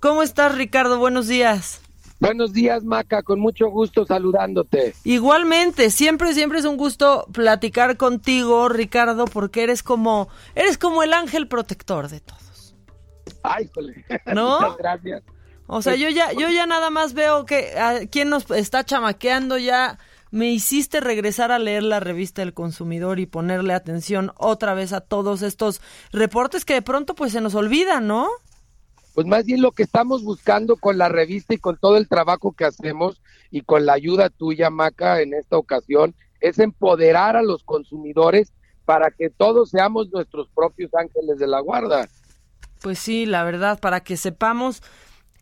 ¿Cómo estás, Ricardo? Buenos días. Buenos días, Maca, con mucho gusto saludándote. Igualmente, siempre, siempre es un gusto platicar contigo, Ricardo, porque eres como, eres como el ángel protector de todos. Ay, jole. ¿No? Muchas gracias. O sea, yo ya, yo ya nada más veo que a quién nos está chamaqueando ya. Me hiciste regresar a leer la revista El Consumidor y ponerle atención otra vez a todos estos reportes que de pronto pues se nos olvidan, ¿no? Pues más bien lo que estamos buscando con la revista y con todo el trabajo que hacemos y con la ayuda tuya, Maca, en esta ocasión, es empoderar a los consumidores para que todos seamos nuestros propios ángeles de la guarda. Pues sí, la verdad, para que sepamos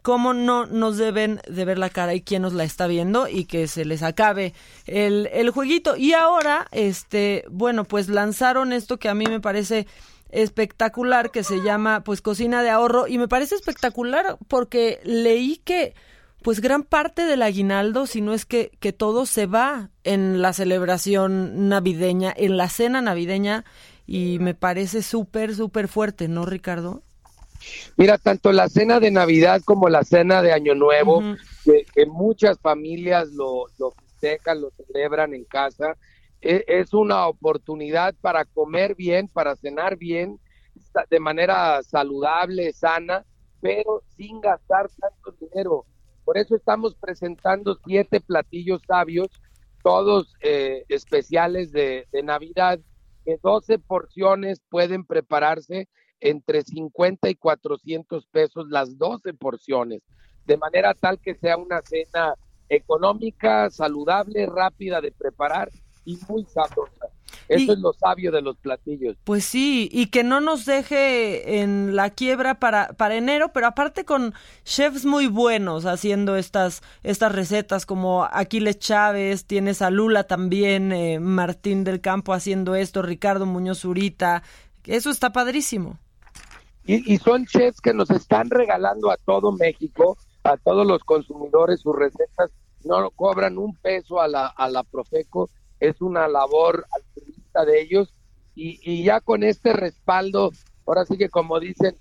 cómo no nos deben de ver la cara y quién nos la está viendo y que se les acabe el, el jueguito. Y ahora, este, bueno, pues lanzaron esto que a mí me parece espectacular que se llama pues cocina de ahorro. Y me parece espectacular porque leí que pues gran parte del aguinaldo, si no es que, que todo se va en la celebración navideña, en la cena navideña. Y me parece súper, súper fuerte, ¿no, Ricardo? Mira, tanto la cena de Navidad como la cena de Año Nuevo, que, que muchas familias lo, lo festejan, lo celebran en casa, es una oportunidad para comer bien, para cenar bien, de manera saludable, sana, pero sin gastar tanto dinero. Por eso estamos presentando siete platillos sabios, todos eh, especiales de, de Navidad, que 12 porciones pueden prepararse entre 50 y 400 pesos las 12 porciones, de manera tal que sea una cena económica, saludable, rápida de preparar y muy sabrosa. Eso Y- es lo sabio de los platillos. Pues sí, y que no nos deje en la quiebra para, para enero, pero aparte con chefs muy buenos haciendo estas, estas recetas, como Aquiles Chávez, tienes a Lula también, eh, Martín del Campo haciendo esto, Ricardo Muñoz Zurita, eso está padrísimo. Y, y son chefs que nos están regalando a todo México, a todos los consumidores, sus recetas. No cobran un peso a la, a la Profeco, es una labor altruista de ellos. Y, y ya con este respaldo, ahora sí que como dicen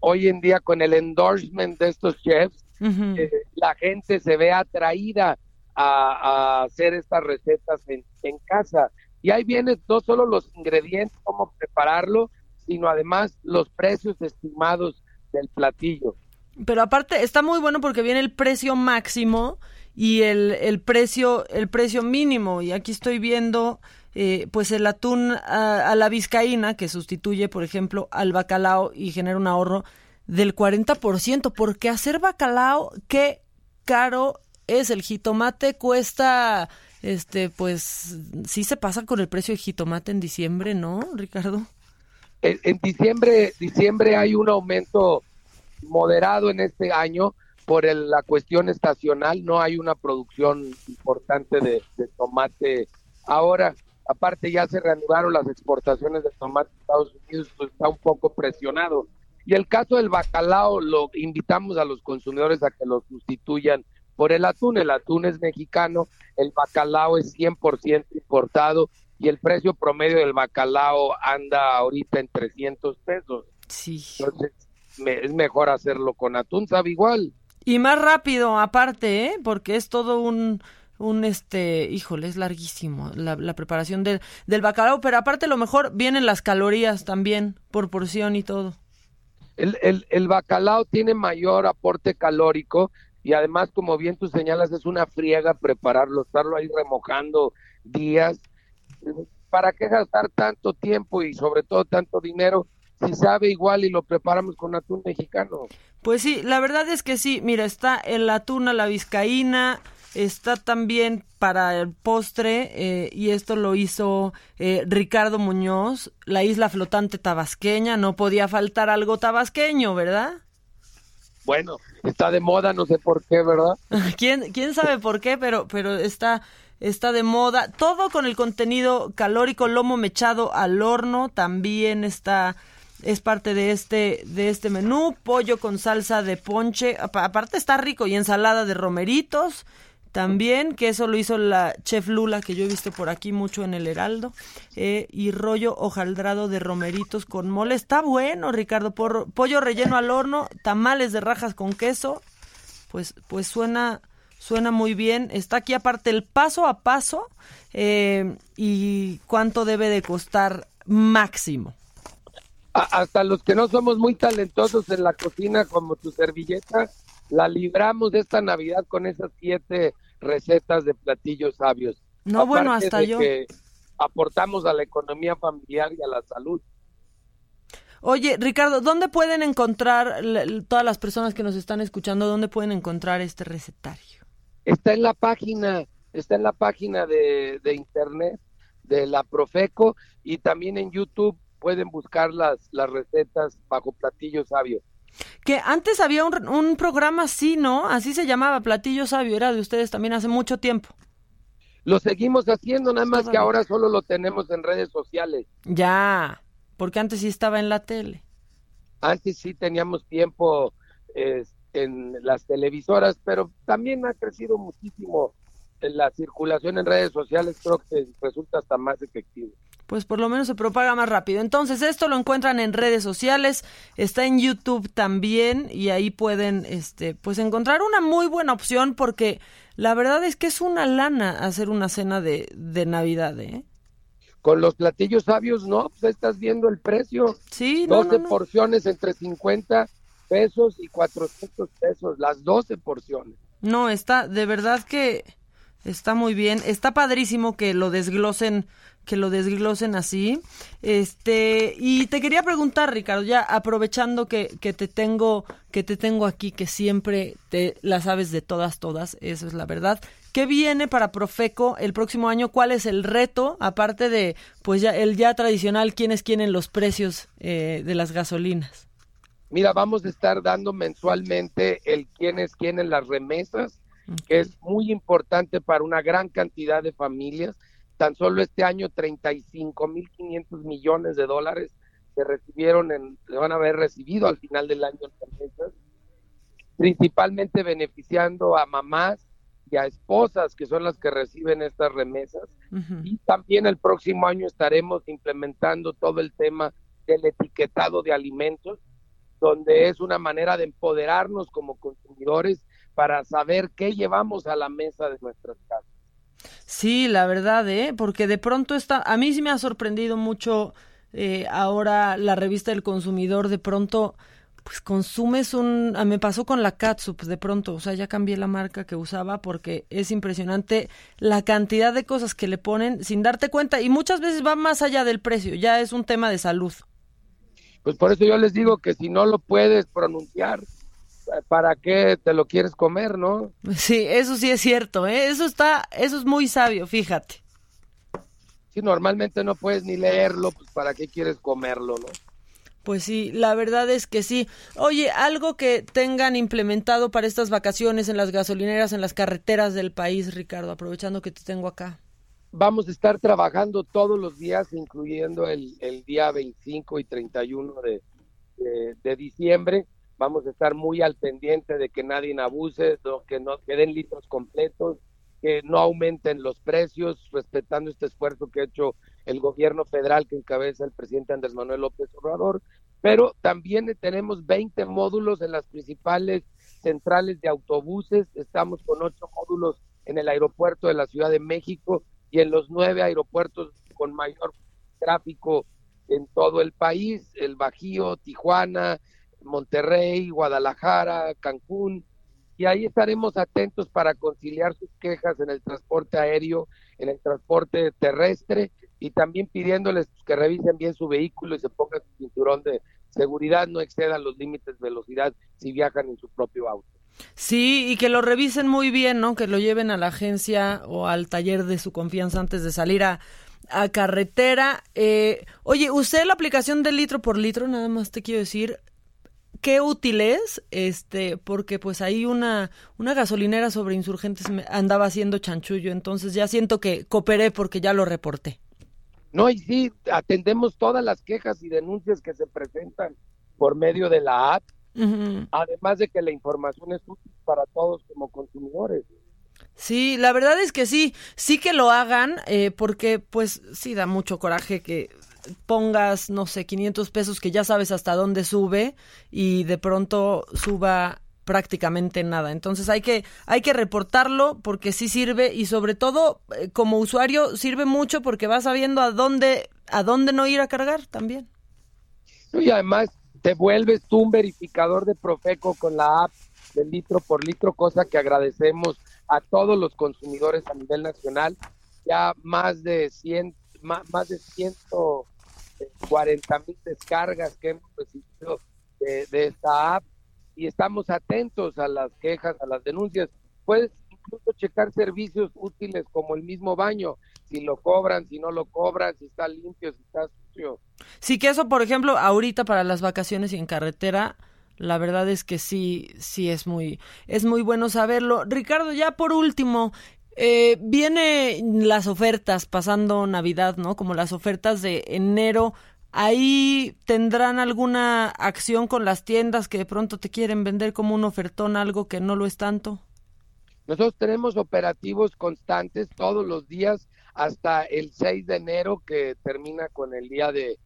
hoy en día, con el endorsement de estos chefs, eh, la gente se ve atraída a, a hacer estas recetas en, en casa. Y ahí vienen no solo los ingredientes, cómo prepararlo, sino además los precios estimados del platillo. Pero aparte está muy bueno porque viene el precio máximo y el, el precio el precio mínimo. Y aquí estoy viendo eh, pues el atún a, la vizcaína que sustituye por ejemplo al bacalao y genera un ahorro del 40% porque hacer bacalao qué caro es el jitomate. Cuesta este pues sí se pasa con el precio de jitomate en diciembre no Ricardo En, en diciembre, diciembre hay un aumento moderado en este año por el- la cuestión estacional, no hay una producción importante de, de tomate ahora. Aparte ya se reanudaron las exportaciones de tomate a Estados Unidos, pues está un poco presionado. Y el caso del bacalao, lo invitamos a los consumidores a que lo sustituyan por el atún. El atún es mexicano, el bacalao es 100% importado y el precio promedio del bacalao anda ahorita en 300 pesos. sí Entonces, me- es mejor hacerlo con atún, sabe igual. Y más rápido, aparte, ¿eh? Porque es todo un, un este, híjole, es larguísimo la, la preparación del, del bacalao, pero aparte lo mejor vienen las calorías también, por porción y todo. El, el, el bacalao tiene mayor aporte calórico y además, como bien tú señalas, es una friega prepararlo, estarlo ahí remojando días. ¿Para qué gastar tanto tiempo y sobre todo tanto dinero si sabe igual y lo preparamos con atún mexicano? Pues sí, la verdad es que sí, mira, está el atún a la vizcaína, está también para el postre, eh, y esto lo hizo eh, Ricardo Muñoz, la isla flotante tabasqueña, no podía faltar algo tabasqueño, ¿verdad? Bueno, está de moda, no sé por qué, ¿verdad? ¿Quién, quién sabe por qué? Pero, pero está, está de moda. Todo con el contenido calórico, lomo mechado al horno, también está es parte de este de este menú pollo con salsa de ponche aparte está rico y ensalada de romeritos también, que eso lo hizo la chef Lula, que yo he visto por aquí mucho en el Heraldo, eh, y rollo hojaldrado de romeritos con mole. Está bueno, Ricardo, por, pollo relleno al horno, tamales de rajas con queso, pues, pues suena, suena muy bien. Está aquí aparte el paso a paso eh, y cuánto debe de costar máximo. Hasta los que no somos muy talentosos en la cocina como tu servilleta, la libramos de esta Navidad con esas siete recetas de platillos sabios. No, bueno, hasta yo. Que aportamos a la economía familiar y a la salud. Oye, Ricardo, ¿dónde pueden encontrar todas las personas que nos están escuchando? ¿Dónde pueden encontrar este recetario? Está en la página, está en la página de, de internet de la Profeco y también en YouTube pueden buscar las, las recetas bajo platillos sabios. Que antes había un, programa así, ¿no? Así se llamaba, Platillo Sabio, era de ustedes también hace mucho tiempo. Lo seguimos haciendo, nada más que ahora solo lo tenemos en redes sociales. Ya, porque antes sí estaba en la tele. Antes sí teníamos tiempo en las televisoras, pero también ha crecido muchísimo en la circulación en redes sociales, creo que resulta hasta más efectivo pues por lo menos se propaga más rápido. Entonces, esto lo encuentran en redes sociales, está en YouTube también y ahí pueden este pues encontrar una muy buena opción porque la verdad es que es una lana hacer una cena de, de Navidad, ¿eh? Con los platillos sabios, no, pues estás viendo el precio. Sí, 12 porciones entre 50 pesos y 400 pesos, las 12 porciones. No, está, de verdad que está muy bien. Está padrísimo que lo desglosen que lo desglosen así. Este, y te quería preguntar, Ricardo, ya aprovechando que, que te tengo, que te tengo aquí, que siempre te la sabes de todas, todas, eso es la verdad. ¿Qué viene para Profeco el próximo año? ¿Cuál es el reto? Aparte de, pues ya, el ya tradicional, ¿quiénes quieren los precios eh, de las gasolinas? Mira, vamos a estar dando mensualmente el quién es quién en las remesas, que es muy importante para una gran cantidad de familias Tan solo este año 35.500 millones de dólares se recibieron, en, se van a haber recibido al final del año en principalmente beneficiando a mamás y a esposas que son las que reciben estas remesas. Y también el próximo año estaremos implementando todo el tema del etiquetado de alimentos, donde es una manera de empoderarnos como consumidores para saber qué llevamos a la mesa de nuestras casas. Sí, la verdad, ¿eh? Porque de pronto está, a mí sí me ha sorprendido mucho eh, ahora la revista del consumidor, de pronto, pues consumes un, me pasó con la catsup de pronto, o sea, ya cambié la marca que usaba porque es impresionante la cantidad de cosas que le ponen sin darte cuenta y muchas veces va más allá del precio, ya es un tema de salud. Pues por eso yo les digo que si no lo puedes pronunciar, ¿para qué te lo quieres comer, no? Sí, eso sí es cierto, ¿eh? Eso está, eso es muy sabio, fíjate. Sí, normalmente no puedes ni leerlo, pues ¿para qué quieres comerlo, no? Pues sí, la verdad es que sí. Oye, algo que tengan implementado para estas vacaciones en las gasolineras, en las carreteras del país, Ricardo, aprovechando que te tengo acá. Vamos a estar trabajando todos los días, incluyendo el, el día 25 y 31 de, de, de diciembre vamos a estar muy al pendiente de que nadie abuse, que no queden litros completos, que no aumenten los precios, respetando este esfuerzo que ha hecho el gobierno federal que encabeza el presidente Andrés Manuel López Obrador, pero también tenemos 20 módulos en las principales centrales de autobuses, estamos con ocho módulos en el aeropuerto de la Ciudad de México y en los nueve aeropuertos con mayor tráfico en todo el país, el Bajío, Tijuana, Monterrey, Guadalajara, Cancún, y ahí estaremos atentos para conciliar sus quejas en el transporte aéreo, en el transporte terrestre y también pidiéndoles que revisen bien su vehículo y se pongan su cinturón de seguridad, no excedan los límites de velocidad si viajan en su propio auto. Sí, y que lo revisen muy bien, ¿no? Que lo lleven a la agencia o al taller de su confianza antes de salir a, a carretera. Eh, oye, usé la aplicación de litro por litro, nada más te quiero decir, qué útil es, este, porque pues ahí una, una gasolinera sobre insurgentes me andaba haciendo chanchullo, entonces ya siento que cooperé porque ya lo reporté. No, y sí, atendemos todas las quejas y denuncias que se presentan por medio de la app, además de que la información es útil para todos como consumidores. Sí, la verdad es que sí, sí que lo hagan, eh, porque pues sí da mucho coraje que pongas, no sé, 500 pesos que ya sabes hasta dónde sube y de pronto suba prácticamente nada. Entonces hay que, hay que reportarlo porque sí sirve y sobre todo eh, como usuario sirve mucho porque vas sabiendo a dónde, a dónde no ir a cargar también. Y además te vuelves tú un verificador de Profeco con la app de litro por litro, cosa que agradecemos a todos los consumidores a nivel nacional. Ya más de 100, más, de 140 mil descargas que hemos recibido de, de esta app y estamos atentos a las quejas, a las denuncias. Puedes incluso checar servicios útiles como el mismo baño, si lo cobran, si no lo cobran, si está limpio, si está sucio. Sí, que eso, por ejemplo, ahorita para las vacaciones y en carretera, la verdad es que sí, sí es muy, es muy bueno saberlo. Ricardo, ya por último, eh, vienen las ofertas pasando Navidad, ¿no? Como las ofertas de enero ahí tendrán alguna acción con las tiendas que de pronto te quieren vender como un ofertón algo que no lo es tanto. Nosotros tenemos operativos constantes todos los días hasta el 6 de enero que termina con el Día de,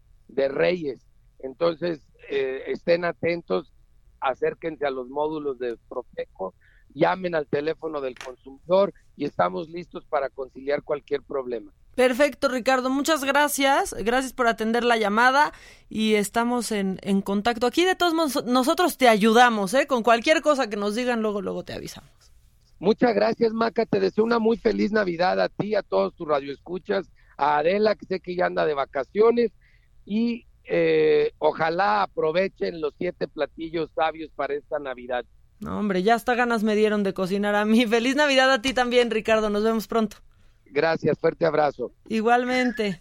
Reyes. Entonces, eh, estén atentos, acérquense a los módulos de Profeco, llamen al teléfono del consumidor y estamos listos para conciliar cualquier problema. Perfecto, Ricardo. Muchas gracias. Gracias por atender la llamada y estamos en, en contacto. Aquí de todos modos nosotros te ayudamos, ¿eh? Con cualquier cosa que nos digan, luego, luego te avisamos. Muchas gracias, Maca. Te deseo una muy feliz Navidad a ti, a todos tus radioescuchas, a Adela, que sé que ya anda de vacaciones, y eh, ojalá aprovechen los siete platillos sabios para esta Navidad. No, hombre, ya hasta ganas me dieron de cocinar a mí. Feliz Navidad a ti también, Ricardo. Nos vemos pronto. Gracias, fuerte abrazo. Igualmente.